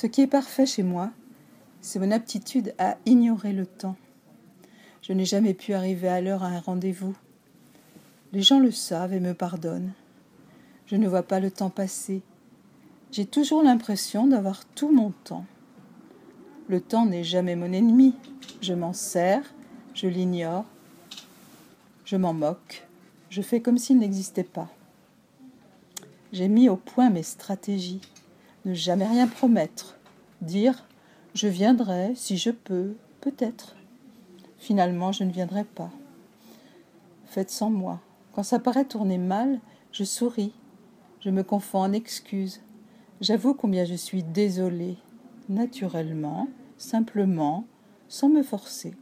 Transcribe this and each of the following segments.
Ce qui est parfait chez moi, c'est mon aptitude à ignorer le temps. Je n'ai jamais pu arriver à l'heure à un rendez-vous. Les gens le savent et me pardonnent. Je ne vois pas le temps passer. J'ai toujours l'impression d'avoir tout mon temps. Le temps n'est jamais mon ennemi. Je m'en sers, je l'ignore, je m'en moque, je fais comme s'il n'existait pas. J'ai mis au point mes stratégies. Ne jamais rien promettre. Dire je viendrai si je peux, peut-être. Finalement, je ne viendrai pas. Faites sans moi. Quand ça paraît tourner mal, je souris. Je me confonds en excuses. J'avoue combien je suis désolée, naturellement, simplement, sans me forcer.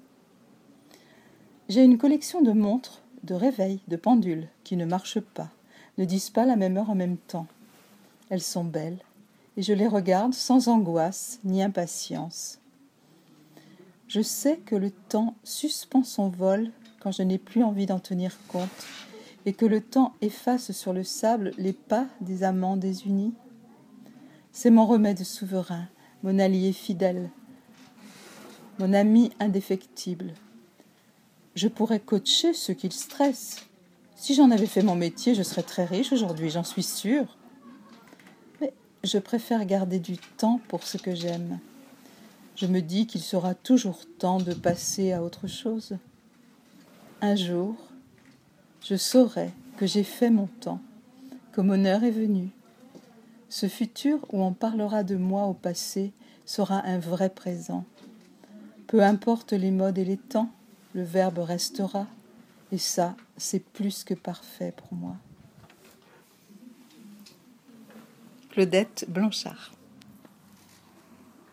J'ai une collection de montres, de réveils, de pendules qui ne marchent pas, ne disent pas la même heure en même temps. Elles sont belles, et je les regarde sans angoisse ni impatience. Je sais que le temps suspend son vol quand je n'ai plus envie d'en tenir compte, et que le temps efface sur le sable les pas des amants désunis. C'est mon remède souverain, mon allié fidèle, mon ami indéfectible. Je pourrais coacher ceux qui stressent. Si j'en avais fait mon métier, je serais très riche aujourd'hui, j'en suis sûre. Je préfère garder du temps pour ce que j'aime. Je me dis qu'il sera toujours temps de passer à autre chose. Un jour, je saurai que j'ai fait mon temps, que mon heure est venue. Ce futur où on parlera de moi au passé sera un vrai présent. Peu importe les modes et les temps, le verbe restera, et ça, c'est plus que parfait pour moi. Claudette Blanchard